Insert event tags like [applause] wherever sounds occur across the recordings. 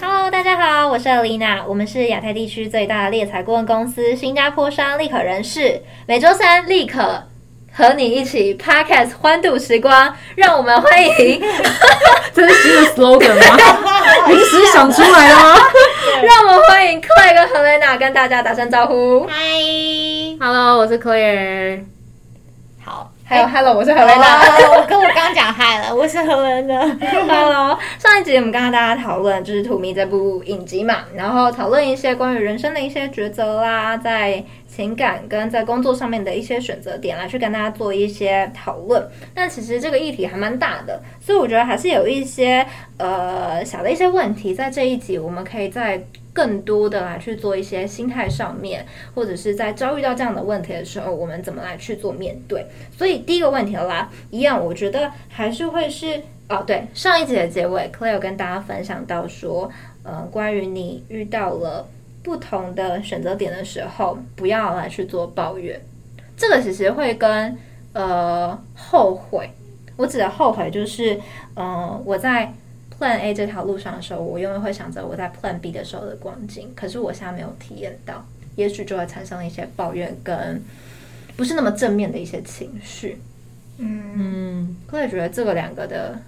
Hello，大家好，我是 Alina，我们是亚太地区最大的猎才顾问公司——新加坡商立可人士，每周三立可。和你一起 Podcast 欢度时光，让我们欢迎，[laughs] 这是新的 slogan 吗？[laughs] 临时想出来的吗？让我们欢迎 Claire 跟 Helena 跟大家打声招呼。Hi，Hello，我是 Claire。好，还有 Hello，我是 Helena。我跟我刚讲 Hi 了，我是 Helena。[laughs] Hello，上一集我们刚刚大家讨论就是《To Me》这部影集嘛，然后讨论一些关于人生的一些抉择啦，在。情感跟在工作上面的一些选择点来去跟大家做一些讨论，但其实这个议题还蛮大的，所以我觉得还是有一些呃小的一些问题，在这一集我们可以再更多的来去做一些心态上面，或者是在遭遇到这样的问题的时候，我们怎么来去做面对。所以第一个问题啦，一样我觉得还是会是哦，对，上一集的结尾，Claire 有跟大家分享到说，呃，关于你遇到了。不同的选择点的时候，不要来去做抱怨。这个其实会跟呃后悔，我指的后悔就是，嗯、我在 Plan A 这条路上的时候，我永远会想着我在 Plan B 的时候的光景。可是我现在没有体验到，也许就会产生一些抱怨跟不是那么正面的一些情绪。嗯，我也觉得这个两个的。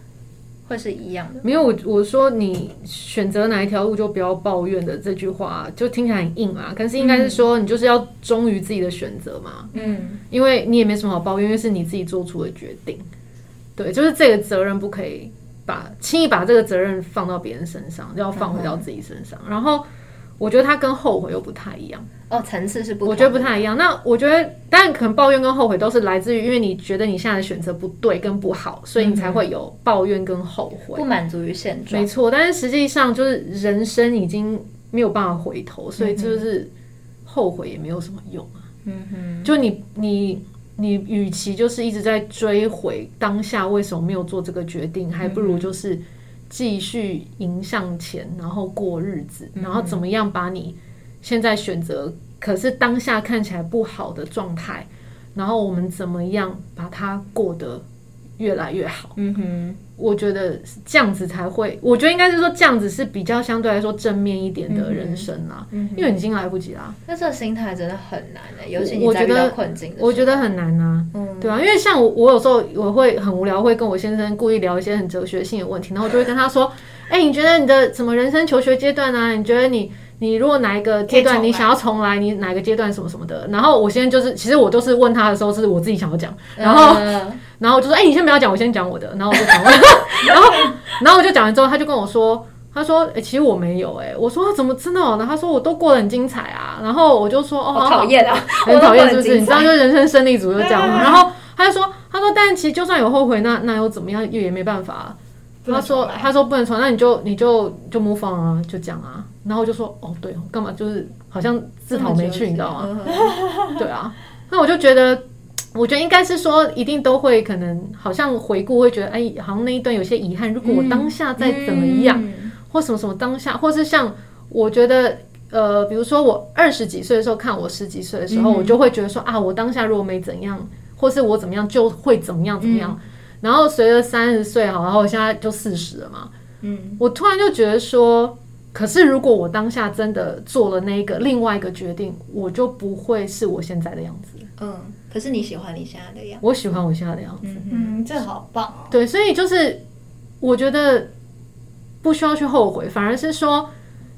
会是一样的。没有我我说你选择哪一条路就不要抱怨的这句话，就听起来很硬啊。可是应该是说你就是要忠于自己的选择嘛。嗯，因为你也没什么好抱怨，因为是你自己做出的决定。对，就是这个责任不可以把轻易把这个责任放到别人身上，就要放回到自己身上。然后。我觉得他跟后悔又不太一样哦，层次是不，我觉得不太一样。那我觉得，当然可能抱怨跟后悔都是来自于，因为你觉得你现在的选择不对跟不好，所以你才会有抱怨跟后悔，不满足于现状。没错，但是实际上就是人生已经没有办法回头，所以就是后悔也没有什么用啊。嗯哼，就你你你，与其就是一直在追悔当下为什么没有做这个决定，还不如就是。继续迎向前，然后过日子，然后怎么样把你现在选择可是当下看起来不好的状态，然后我们怎么样把它过得越来越好？嗯哼。我觉得这样子才会，我觉得应该是说这样子是比较相对来说正面一点的人生啦，嗯、因为你已经来不及啦。那这个心态真的很难的，尤其你在遇到困境我觉得很难啊。嗯，对啊，因为像我，我有时候我会很无聊，会跟我先生故意聊一些很哲学性的问题，然后我就会跟他说：“ [laughs] 哎、欸，你觉得你的什么人生求学阶段啊？你觉得你你如果哪一个阶段你想要重来，你哪个阶段什么什么的？”然后我现在就是，其实我都是问他的时候，是我自己想要讲，然后。嗯然后我就说，哎、欸，你先不要讲，我先讲我的。然后我就讲完，[laughs] 然后，然后我就讲完之后，他就跟我说，他说，哎、欸，其实我没有、欸，哎，我说怎么真的？呢？他说我都过得很精彩啊。然后我就说，哦，好讨厌啊，[laughs] 很讨厌，是不是？你知道，就人生胜利组就这样。然后他就说，他说，但其实就算有后悔，那那又怎么样？又也没办法。他说，他说不能传，那你就你就就 move on 啊，就讲啊。然后我就说，哦，对，干嘛？就是好像自讨没趣，你知道吗？[laughs] 对啊。那我就觉得。我觉得应该是说，一定都会可能，好像回顾会觉得，哎，好像那一段有些遗憾。如果我当下再怎么样，嗯嗯、或什么什么当下，或是像我觉得，呃，比如说我二十几岁的时候看我十几岁的时候，嗯、我就会觉得说啊，我当下如果没怎样，或是我怎么样，就会怎么样怎么样。嗯、然后随着三十岁好，然后我现在就四十了嘛，嗯，我突然就觉得说，可是如果我当下真的做了那个另外一个决定，我就不会是我现在的样子，嗯。可是你喜欢你现在的样子？我喜欢我现在的样子。嗯，这好棒哦。对，所以就是我觉得不需要去后悔，反而是说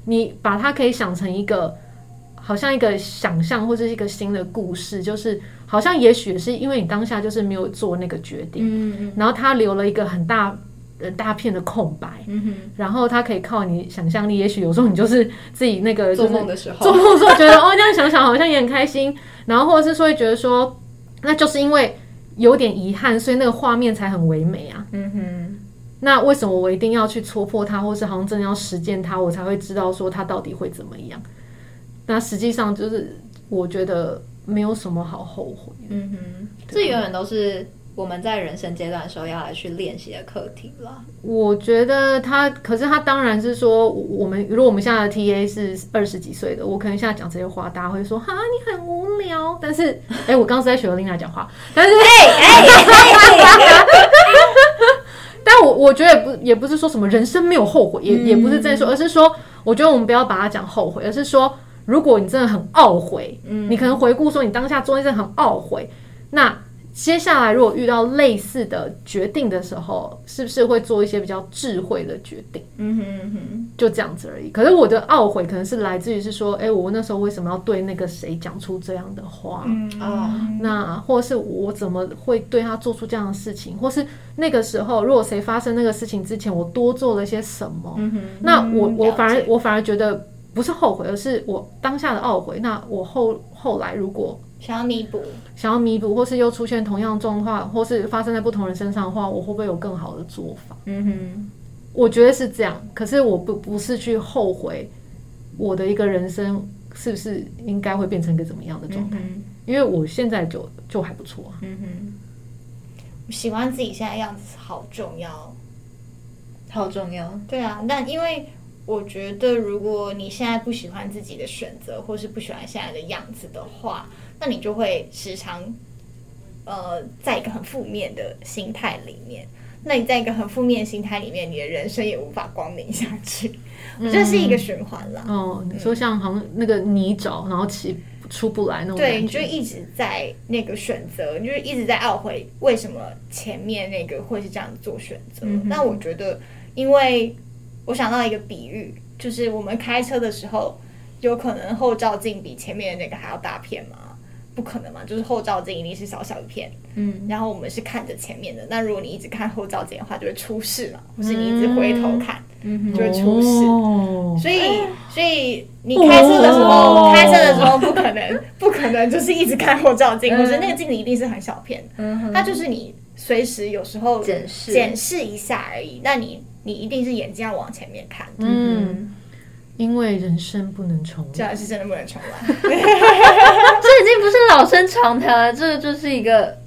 你把它可以想成一个，好像一个想象或者是一个新的故事，就是好像也许是因为你当下就是没有做那个决定，嗯嗯，然后它留了一个很大呃大片的空白，嗯哼，然后它可以靠你想象力，也许有时候你就是自己那个做梦的时候，做梦的时候觉得哦，这样想想好像也很开心，然后或者是说会觉得说。那就是因为有点遗憾，所以那个画面才很唯美啊。嗯哼。那为什么我一定要去戳破它，或是好像真的要实践它，我才会知道说它到底会怎么样？那实际上就是我觉得没有什么好后悔。嗯哼。这永远都是我们在人生阶段的时候要来去练习的课题了。我觉得他，可是他当然是说，我们如果我们现在的 TA 是二十几岁的，我可能现在讲这些话，大家会说哈，你很无无聊。但是，[laughs] 哎、欸，我刚刚是在学琳娜讲话，但是，哎 [laughs] 哎哎，[laughs] 但我我觉得也不也不是说什么人生没有后悔，也也不是这样说，而是说，我觉得我们不要把它讲后悔，而是说，如果你真的很懊悔，嗯，你可能回顾说你当下做一件很懊悔，那。接下来，如果遇到类似的决定的时候，是不是会做一些比较智慧的决定？嗯哼嗯哼，就这样子而已。可是我的懊悔可能是来自于是说，哎、欸，我那时候为什么要对那个谁讲出这样的话？嗯哦，那或是我怎么会对他做出这样的事情？或是那个时候，如果谁发生那个事情之前，我多做了些什么？嗯哼，那我我反而我反而觉得不是后悔，而是我当下的懊悔。那我后后来如果。想要弥补，想要弥补，或是又出现同样状况，或是发生在不同人身上的话，我会不会有更好的做法？嗯哼，我觉得是这样。可是我不不是去后悔我的一个人生是不是应该会变成一个怎么样的状态？嗯、因为我现在就就还不错。嗯哼，我喜欢自己现在样子好重要，好重要。对啊，但因为我觉得，如果你现在不喜欢自己的选择，或是不喜欢现在的样子的话，那你就会时常，呃，在一个很负面的心态里面。那你在一个很负面的心态里面，你的人生也无法光明下去。这、嗯、是一个循环啦。哦，你说像好像那个泥沼，然后起出不来那种。对，你就一直在那个选择，你就一直在懊悔为什么前面那个会是这样做选择。嗯、那我觉得，因为我想到一个比喻，就是我们开车的时候，有可能后照镜比前面的那个还要大片吗？不可能嘛，就是后照镜一定是小小一片，嗯，然后我们是看着前面的。那如果你一直看后照镜的话，就会出事嘛。或是你一直回头看，嗯，就会出事。哦、所以，所以你开车的时候，哦、开车的时候不可能，不可能就是一直看后照镜，或者、嗯、那个镜子一定是很小片的。嗯，它就是你随时有时候检视检视一下而已。那你你一定是眼睛要往前面看，嗯。因为人生不能重来，这还是真的不能重来。[laughs] 这已经不是老生常谈了，这个就是一个，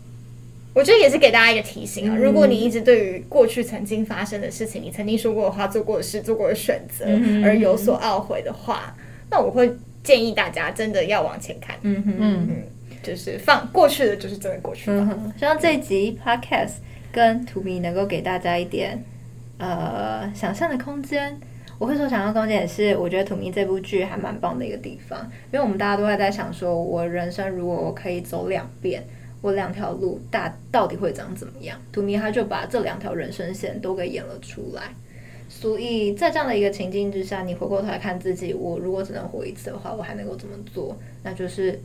我觉得也是给大家一个提醒啊。嗯、如果你一直对于过去曾经发生的事情，你曾经说过的话、做过的事、做过的选择而有所懊悔的话，嗯、那我会建议大家真的要往前看。嗯嗯嗯，就是放过去的，就是真的过去了。希望这一集 Podcast 跟 To Me 能够给大家一点呃想象的空间。我会说想象空间也是，我觉得《To Me》这部剧还蛮棒的一个地方，因为我们大家都会在想说，我人生如果我可以走两遍，我两条路大到底会长怎么样？《To Me》他就把这两条人生线都给演了出来，所以在这样的一个情境之下，你回过头来看自己，我如果只能活一次的话，我还能够怎么做？那就是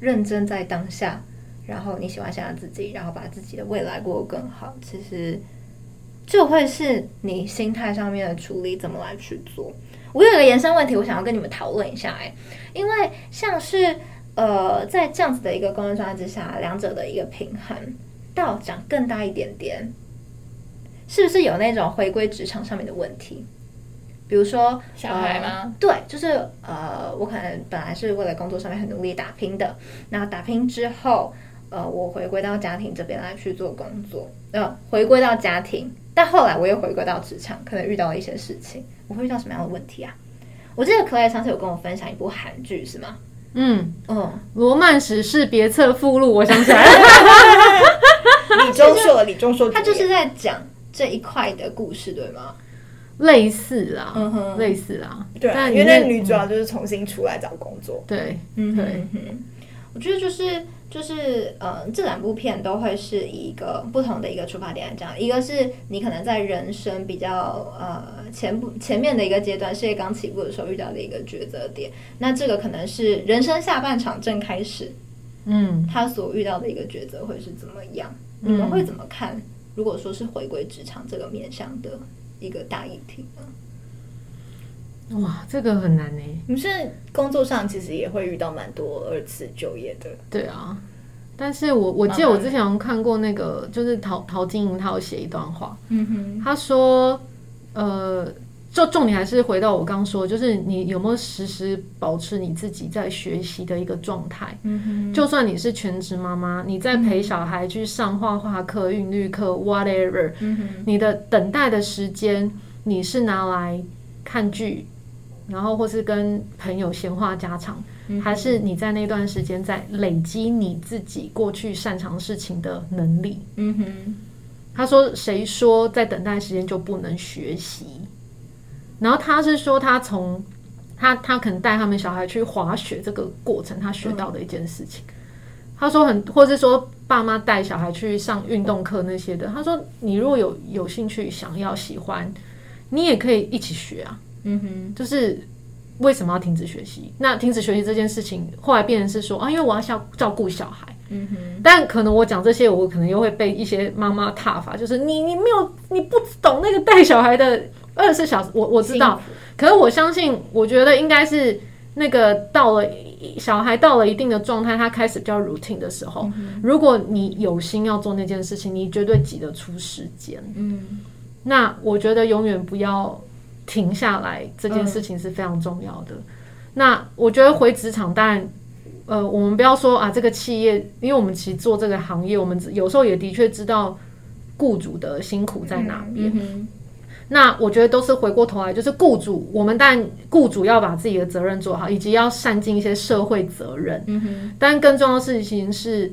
认真在当下，然后你喜欢现在自己，然后把自己的未来过得更好。其实。就会是你心态上面的处理怎么来去做。我有一个延伸问题，我想要跟你们讨论一下。哎，因为像是呃，在这样子的一个工作状态之下，两者的一个平衡，到讲更大一点点，是不是有那种回归职场上面的问题？比如说小孩吗？呃，对，就是呃，我可能本来是为了工作上面很努力打拼的，那打拼之后，呃，我回归到家庭这边来去做工作，呃，回归到家庭。但后来我又回归到职场，可能遇到了一些事情。我会遇到什么样的问题啊？我记得可爱上次有跟我分享一部韩剧，是吗？嗯嗯，《罗曼史是别册附录》，我想起来了。[laughs] 李钟硕，李钟硕，他就是在讲这一块的故事，对吗？类似啦，嗯哼，类似啦。对，因为那女主角就是重新出来找工作。对，嗯，对，我觉得就是。就是呃，这两部片都会是一个不同的一个出发点来讲，一个是你可能在人生比较呃前部前面的一个阶段，事业刚起步的时候遇到的一个抉择点，那这个可能是人生下半场正开始，嗯，他所遇到的一个抉择会是怎么样？嗯、你们会怎么看？如果说是回归职场这个面向的一个大议题呢？哇，这个很难呢。你是工作上其实也会遇到蛮多二次就业的。对啊，但是我我记得我之前有看过那个，就是陶陶晶莹，他有写一段话，嗯哼，他说，呃，就重点还是回到我刚刚说，就是你有没有时时保持你自己在学习的一个状态，嗯哼，就算你是全职妈妈，你在陪小孩去上画画课、韵律课，whatever，嗯哼，你的等待的时间，你是拿来看剧。然后或是跟朋友闲话家常，嗯、还是你在那段时间在累积你自己过去擅长事情的能力？嗯哼，他说：“谁说在等待时间就不能学习？”然后他是说他从他他可能带他们小孩去滑雪这个过程，他学到的一件事情。嗯、他说很，或是说爸妈带小孩去上运动课那些的。他说：“你如果有有兴趣，想要喜欢，你也可以一起学啊。”嗯哼，就是。为什么要停止学习？那停止学习这件事情，后来变成是说啊，因为我要照照顾小孩。嗯哼。但可能我讲这些，我可能又会被一些妈妈挞伐，就是你你没有你不懂那个带小孩的二十四小时。我我知道，可是我相信，我觉得应该是那个到了小孩到了一定的状态，他开始比较 routine 的时候，嗯。如果你有心要做那件事情，你绝对挤得出时间。嗯。那我觉得永远不要。停下来这件事情是非常重要的。嗯、那我觉得回职场，当然，呃，我们不要说啊，这个企业，因为我们其实做这个行业，我们有时候也的确知道雇主的辛苦在哪边。那我觉得都是回过头来，就是雇主，我们但雇主要把自己的责任做好，以及要善尽一些社会责任。嗯哼。但更重要的事情是，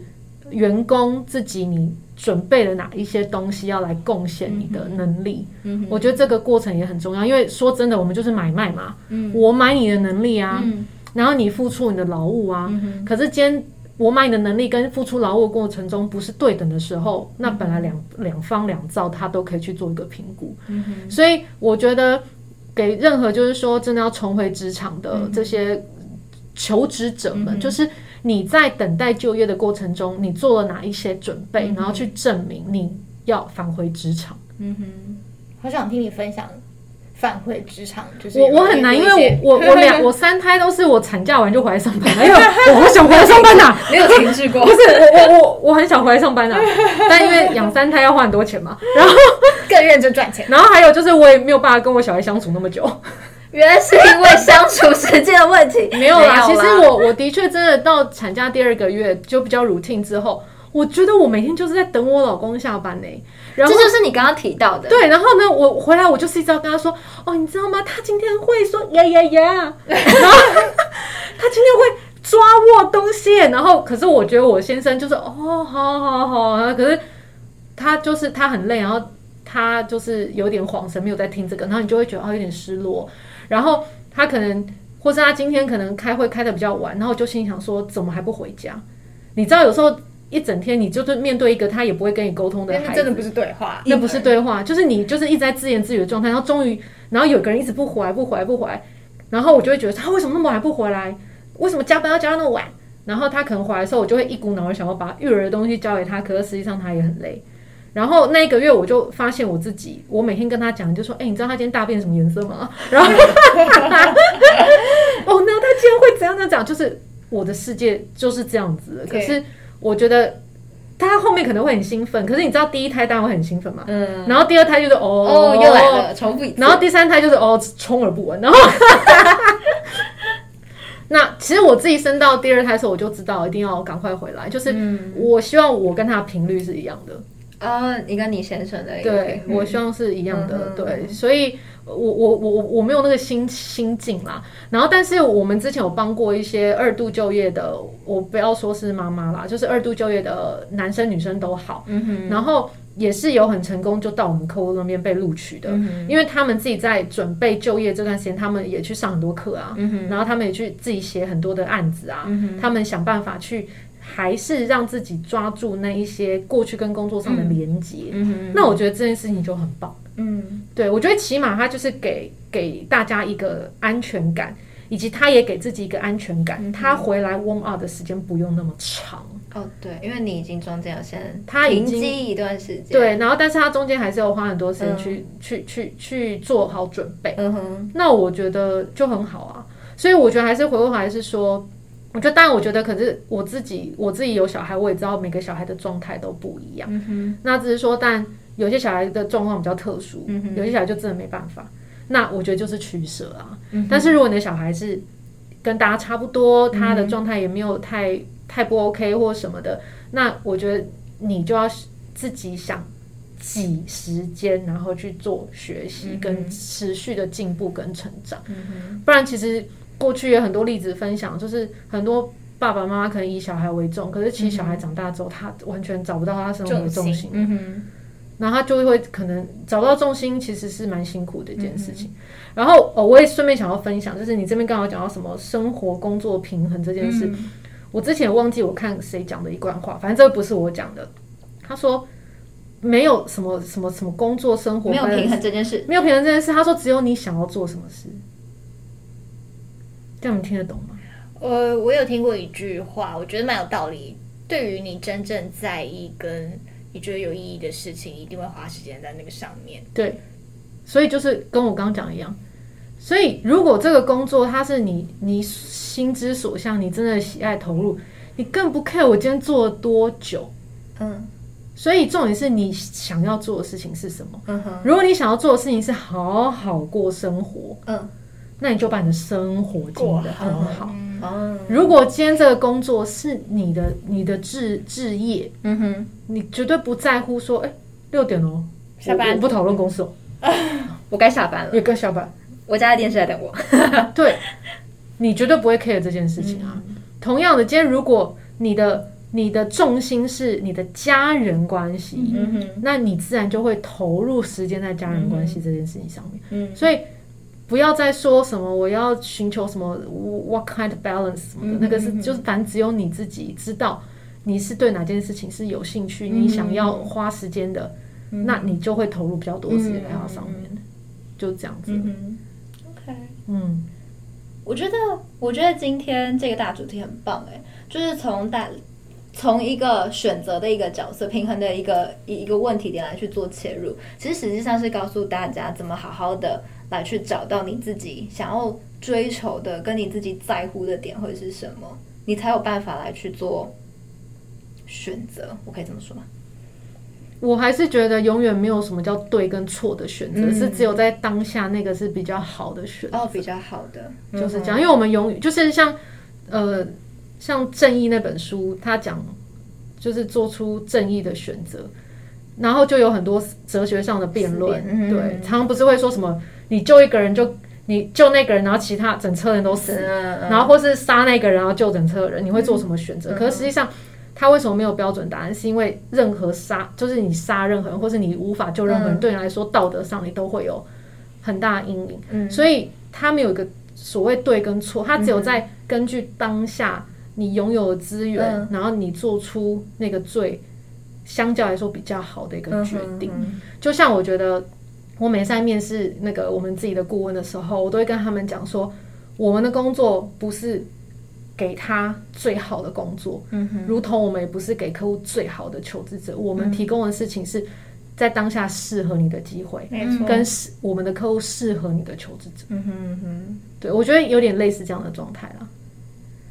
员工自己你。准备了哪一些东西要来贡献你的能力？我觉得这个过程也很重要，因为说真的，我们就是买卖嘛。嗯、我买你的能力啊，嗯、然后你付出你的劳务啊。嗯、可是今天我买你的能力跟付出劳务的过程中不是对等的时候，那本来两两方两造他都可以去做一个评估。嗯、所以我觉得给任何就是说真的要重回职场的这些求职者们，嗯、就是。你在等待就业的过程中，你做了哪一些准备，嗯、然后去证明你要返回职场？嗯哼，好想听你分享返回职场。就是我我很难，因为我我我两 [laughs] 我三胎都是我产假完就回来上班，哎呦，我好想回来上班呐、啊，没有停滞过。不是我我我我很想回来上班呐、啊，[laughs] [laughs] 但因为养三胎要花很多钱嘛，然后更认真赚钱。然后还有就是我也没有办法跟我小孩相处那么久。原来是因为相处时间的问题，[laughs] 没有啦。其实我我的确真的到产假第二个月就比较 routine 之后，我觉得我每天就是在等我老公下班呢、欸。然后这就是你刚刚提到的，对。然后呢，我回来我就是一直要跟他说，哦，你知道吗？他今天会说呀呀呀，然后他今天会抓握东西，然后可是我觉得我先生就是哦，好好好，可是他就是他很累，然后他就是有点恍神，没有在听这个，然后你就会觉得哦，有点失落。然后他可能，或是他今天可能开会开得比较晚，然后就心想说，怎么还不回家？你知道，有时候一整天你就是面对一个他也不会跟你沟通的孩子，真的不是对话，那不是对话，就是你就是一直在自言自语的状态。然后终于，然后有个人一直不回来，不回来，不回来，然后我就会觉得他为什么那么晚不回来？为什么加班要加到那么晚？然后他可能回来的时候，我就会一股脑的想要把育儿的东西交给他，可是实际上他也很累。然后那一个月我就发现我自己，我每天跟他讲，就说：“哎、欸，你知道他今天大便什么颜色吗？” [laughs] 然后，[laughs] 哦，那他今天会怎样的讲？就是我的世界就是这样子的。可是我觉得他后面可能会很兴奋，可是你知道第一胎当然会很兴奋嘛。嗯。然后第二胎就是哦哦又来了，重复一次。然后第三胎就是哦充耳不闻。然后，[laughs] 那其实我自己生到第二胎的时候，我就知道一定要赶快回来，就是我希望我跟他频率是一样的。啊，你跟你先生的对，我希望是一样的，对，所以我我我我没有那个心心境啦。然后，但是我们之前有帮过一些二度就业的，我不要说是妈妈啦，就是二度就业的男生女生都好，嗯哼，然后也是有很成功，就到我们客户那边被录取的，嗯，因为他们自己在准备就业这段时间，他们也去上很多课啊，嗯哼，然后他们也去自己写很多的案子啊，他们想办法去。还是让自己抓住那一些过去跟工作上的连接，嗯嗯、那我觉得这件事情就很棒。嗯，对，我觉得起码他就是给给大家一个安全感，以及他也给自己一个安全感，嗯、他回来 warm up 的时间不用那么长。哦，对，因为你已经中间有先他停机一段时间，对，然后但是他中间还是要花很多时间去、嗯、去去去做好准备。嗯哼，那我觉得就很好啊。所以我觉得还是回过头来是说。我觉得，当然，我觉得，可是我自己，我自己有小孩，我也知道每个小孩的状态都不一样。嗯。那只是说，但有些小孩的状况比较特殊，嗯。有些小孩就真的没办法。那我觉得就是取舍啊。嗯。但是如果你的小孩是跟大家差不多，他的状态也没有太太不 OK 或什么的，那我觉得你就要自己想挤时间，然后去做学习跟持续的进步跟成长。嗯。不然其实。过去有很多例子分享，就是很多爸爸妈妈可能以小孩为重，可是其实小孩长大之后，他完全找不到他生活的重心。嗯哼，然后他就会可能找不到重心，其实是蛮辛苦的一件事情。嗯、然后哦，我也顺便想要分享，就是你这边刚好讲到什么生活工作平衡这件事，嗯、我之前忘记我看谁讲的一段话，反正这个不是我讲的。他说没有什么什么什么工作生活没有平衡这件事，没有平衡这件事。他说只有你想要做什么事。这样你听得懂吗？呃，我有听过一句话，我觉得蛮有道理。对于你真正在意跟你觉得有意义的事情，一定会花时间在那个上面。对，所以就是跟我刚刚讲一样。所以如果这个工作它是你你心之所向，你真的喜爱投入，你更不 care 我今天做了多久。嗯。所以重点是你想要做的事情是什么？嗯哼。如果你想要做的事情是好好过生活，嗯。那你就把你的生活经营得很好。嗯、如果今天这个工作是你的你的志志业，嗯哼，你绝对不在乎说，哎、欸，六点哦，下班，我不讨论公司哦，[laughs] 我该下班了，也该下班，我家的电视在等我。[laughs] 对，你绝对不会 care 这件事情啊。嗯、同样的，今天如果你的你的重心是你的家人关系，嗯哼，那你自然就会投入时间在家人关系这件事情上面。嗯，所以。不要再说什么我要寻求什么 what kind of balance 什么的，那个是就是反正只有你自己知道你是对哪件事情是有兴趣，你想要花时间的，那你就会投入比较多时间在它上面，就这样子。嗯、OK，嗯，我觉得我觉得今天这个大主题很棒哎，就是从大从一个选择的一个角色平衡的一个一一个问题点来去做切入，其实实际上是告诉大家怎么好好的。来去找到你自己想要追求的，跟你自己在乎的点会是什么，你才有办法来去做选择。我可以这么说吗？我还是觉得永远没有什么叫对跟错的选择，嗯、是只有在当下那个是比较好的选择。哦，比较好的就是这样，嗯、因为我们永远就是像呃像正义那本书，他讲就是做出正义的选择，然后就有很多哲学上的辩论。嗯、对，常常不是会说什么。你救一个人就你救那个人，然后其他整车人都死，然后或是杀那个人，然后救整车的人，你会做什么选择？可是实际上，他为什么没有标准答案？是因为任何杀，就是你杀任何人，或是你无法救任何人，对你来说道德上你都会有很大的阴影。所以他没有一个所谓对跟错，他只有在根据当下你拥有的资源，然后你做出那个最相较来说比较好的一个决定。就像我觉得。我每次在面试那个我们自己的顾问的时候，我都会跟他们讲说，我们的工作不是给他最好的工作，嗯哼，如同我们也不是给客户最好的求职者，我们提供的事情是在当下适合你的机会，没错，跟适我们的客户适合你的求职者，嗯哼嗯哼，对，我觉得有点类似这样的状态了，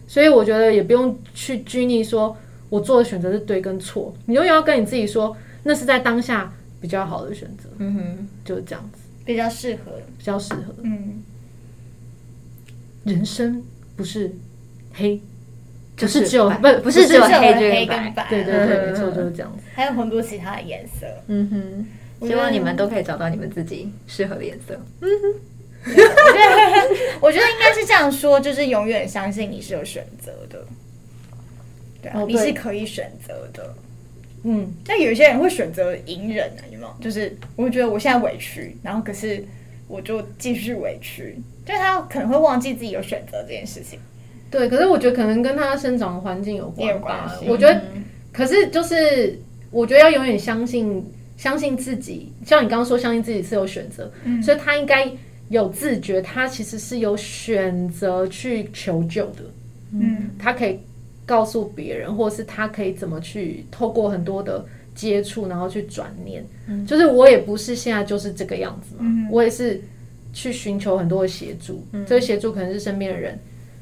所以我觉得也不用去拘泥说我做的选择是对跟错，你永远要跟你自己说，那是在当下。比较好的选择，嗯哼，就是这样子，比较适合，比较适合，嗯。人生不是黑，就是只有不不是只有黑跟白，对对对，没错，就是这样子。还有很多其他的颜色，嗯哼。希望你们都可以找到你们自己适合的颜色，嗯哼。[laughs] 我觉得应该是这样说，就是永远相信你是有选择的，对啊，你是可以选择的。嗯，但有一些人会选择隐忍啊，有没有？就是我会觉得我现在委屈，然后可是我就继续委屈，就是他可能会忘记自己有选择这件事情。对，可是我觉得可能跟他生长的环境有关，系。我觉得，嗯、可是就是我觉得要永远相信，相信自己，像你刚刚说，相信自己是有选择，嗯、所以他应该有自觉，他其实是有选择去求救的。嗯，他可以。告诉别人，或是他可以怎么去透过很多的接触，然后去转念。嗯、就是我也不是现在就是这个样子嘛，嗯、我也是去寻求很多的协助。嗯、这个协助可能是身边的人，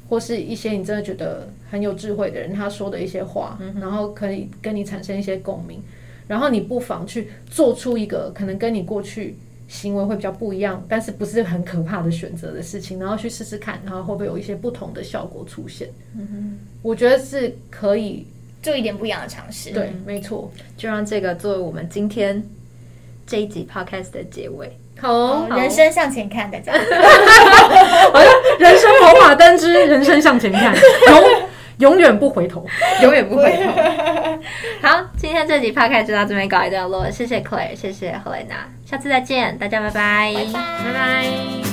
或是一些你真的觉得很有智慧的人，他说的一些话，嗯、然后可以跟你产生一些共鸣。然后你不妨去做出一个可能跟你过去行为会比较不一样，但是不是很可怕的选择的事情，然后去试试看，然后会不会有一些不同的效果出现？嗯哼。我觉得是可以做一点不一样的尝试。对，没错，就让这个作为我们今天这一集 podcast 的结尾。好，人生向前看，大家。[laughs] [laughs] 好像人生跑马灯之人生向前看，[laughs] 永永远不回头，永远不回头。[laughs] 好，今天这集 podcast 就到这边告一段落，谢谢 Claire，谢谢 Helena，下次再见，大家拜拜，拜拜。拜拜。